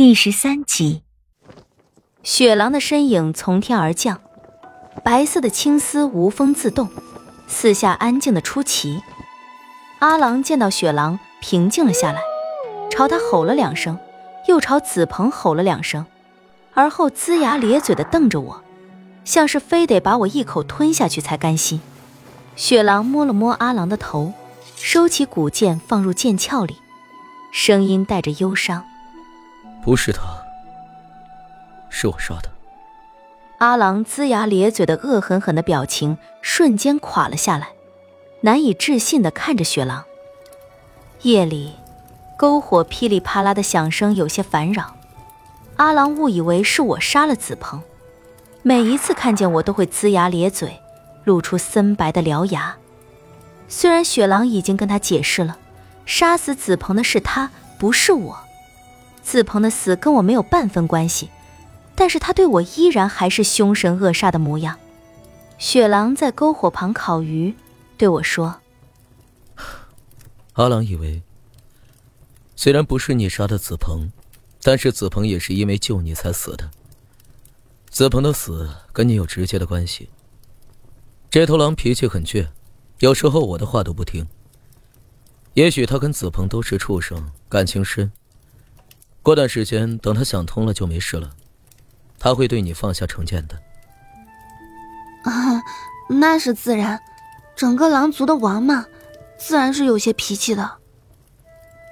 第十三集，雪狼的身影从天而降，白色的青丝无风自动，四下安静的出奇。阿郎见到雪狼，平静了下来，朝他吼了两声，又朝子鹏吼了两声，而后龇牙咧嘴的瞪着我，像是非得把我一口吞下去才甘心。雪狼摸了摸阿郎的头，收起古剑放入剑鞘里，声音带着忧伤。不是他，是我杀的。阿郎龇牙咧嘴的恶狠狠的表情瞬间垮了下来，难以置信的看着雪狼。夜里，篝火噼里啪啦的响声有些烦扰，阿郎误以为是我杀了子鹏，每一次看见我都会龇牙咧嘴，露出森白的獠牙。虽然雪狼已经跟他解释了，杀死子鹏的是他，不是我。子鹏的死跟我没有半分关系，但是他对我依然还是凶神恶煞的模样。雪狼在篝火旁烤鱼，对我说：“阿郎以为，虽然不是你杀的子鹏，但是子鹏也是因为救你才死的。子鹏的死跟你有直接的关系。这头狼脾气很倔，有时候我的话都不听。也许他跟子鹏都是畜生，感情深。”过段时间，等他想通了就没事了，他会对你放下成见的。啊，那是自然，整个狼族的王嘛，自然是有些脾气的。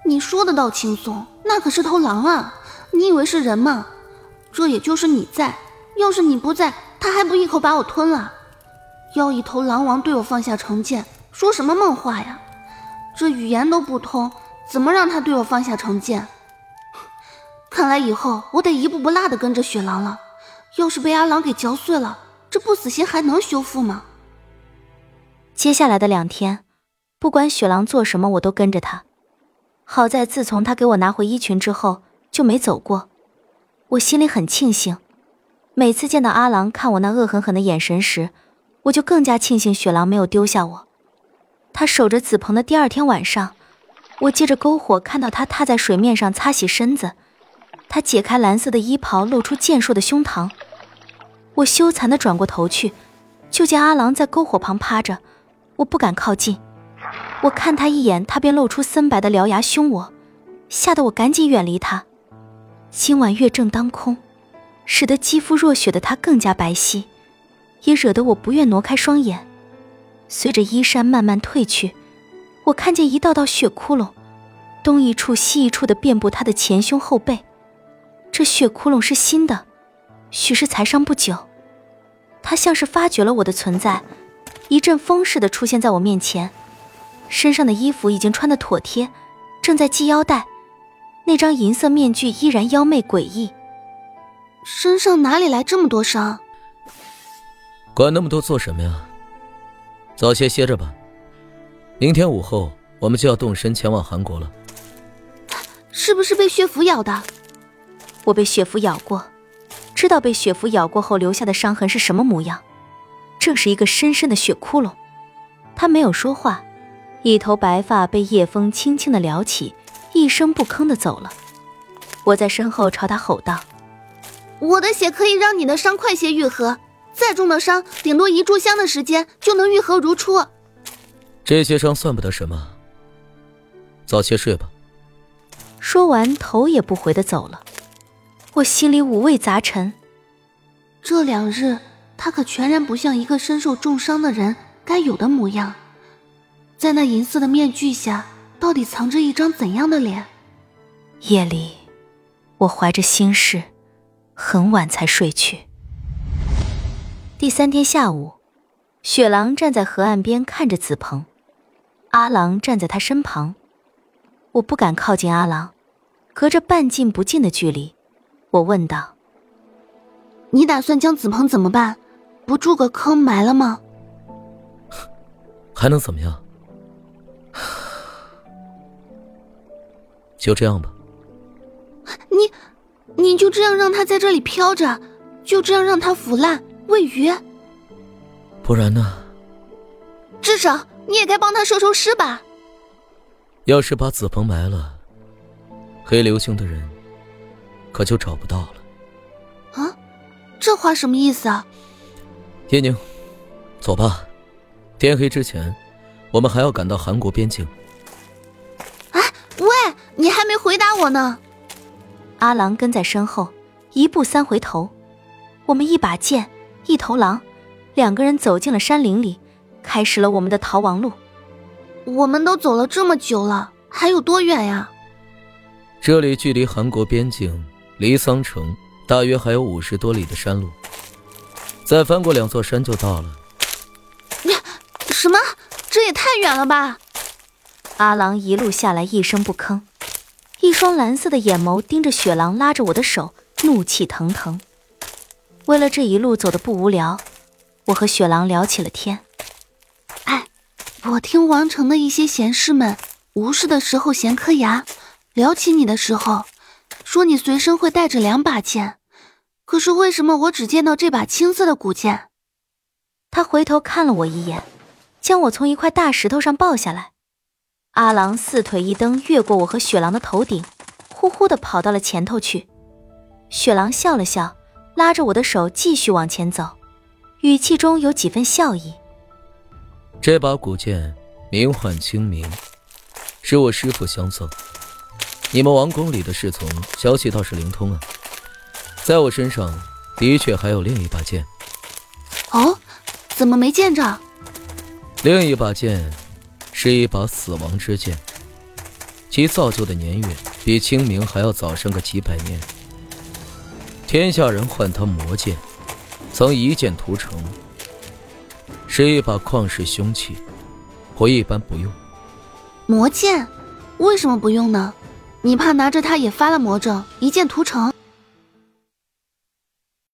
你说的倒轻松，那可是头狼啊！你以为是人吗？这也就是你在，要是你不在，他还不一口把我吞了？要一头狼王对我放下成见，说什么梦话呀？这语言都不通，怎么让他对我放下成见？看来以后我得一步不落的跟着雪狼了。要是被阿狼给嚼碎了，这不死心还能修复吗？接下来的两天，不管雪狼做什么，我都跟着他。好在自从他给我拿回衣裙之后，就没走过。我心里很庆幸。每次见到阿狼看我那恶狠狠的眼神时，我就更加庆幸雪狼没有丢下我。他守着子鹏的第二天晚上，我借着篝火看到他踏在水面上擦洗身子。他解开蓝色的衣袍，露出健硕的胸膛。我羞惭地转过头去，就见阿郎在篝火旁趴着。我不敢靠近，我看他一眼，他便露出森白的獠牙凶我，吓得我赶紧远离他。今晚月正当空，使得肌肤若雪的他更加白皙，也惹得我不愿挪开双眼。随着衣衫慢慢褪去，我看见一道道血窟窿，东一处西一处的遍布他的前胸后背。这血窟窿是新的，许是才伤不久。他像是发觉了我的存在，一阵风似的出现在我面前，身上的衣服已经穿得妥帖，正在系腰带，那张银色面具依然妖媚诡异。身上哪里来这么多伤？管那么多做什么呀？早些歇着吧，明天午后我们就要动身前往韩国了。是不是被血蝠咬的？我被雪蝠咬过，知道被雪蝠咬过后留下的伤痕是什么模样，正是一个深深的血窟窿。他没有说话，一头白发被夜风轻轻的撩起，一声不吭的走了。我在身后朝他吼道：“我的血可以让你的伤快些愈合，再重的伤，顶多一炷香的时间就能愈合如初。这些伤算不得什么，早些睡吧。”说完，头也不回的走了。我心里五味杂陈。这两日，他可全然不像一个身受重伤的人该有的模样。在那银色的面具下，到底藏着一张怎样的脸？夜里，我怀着心事，很晚才睡去。第三天下午，雪狼站在河岸边看着子鹏，阿郎站在他身旁。我不敢靠近阿郎，隔着半近不近的距离。我问道：“你打算将子鹏怎么办？不住个坑埋了吗？还能怎么样？就这样吧。你，你就这样让他在这里飘着，就这样让他腐烂喂鱼？不然呢？至少你也该帮他收收尸吧。要是把子鹏埋了，黑流星的人……”可就找不到了。啊，这话什么意思啊？叶宁，走吧，天黑之前，我们还要赶到韩国边境。哎，喂，你还没回答我呢。阿郎跟在身后，一步三回头，我们一把剑，一头狼，两个人走进了山林里，开始了我们的逃亡路。我们都走了这么久了，还有多远呀？这里距离韩国边境离桑城大约还有五十多里的山路，再翻过两座山就到了。什么？这也太远了吧！阿郎一路下来一声不吭，一双蓝色的眼眸盯着雪狼，拉着我的手，怒气腾腾。为了这一路走的不无聊，我和雪狼聊起了天。哎，我听王城的一些贤士们无事的时候闲嗑牙。聊起你的时候，说你随身会带着两把剑，可是为什么我只见到这把青色的古剑？他回头看了我一眼，将我从一块大石头上抱下来。阿郎四腿一蹬，越过我和雪狼的头顶，呼呼的跑到了前头去。雪狼笑了笑，拉着我的手继续往前走，语气中有几分笑意。这把古剑名唤清明，是我师父相赠。你们王宫里的侍从消息倒是灵通啊，在我身上的确还有另一把剑。哦，怎么没见着？另一把剑是一把死亡之剑，其造就的年月比清明还要早上个几百年。天下人唤它魔剑，曾一剑屠城，是一把旷世凶器，我一般不用。魔剑，为什么不用呢？你怕拿着它也发了魔怔，一剑屠城？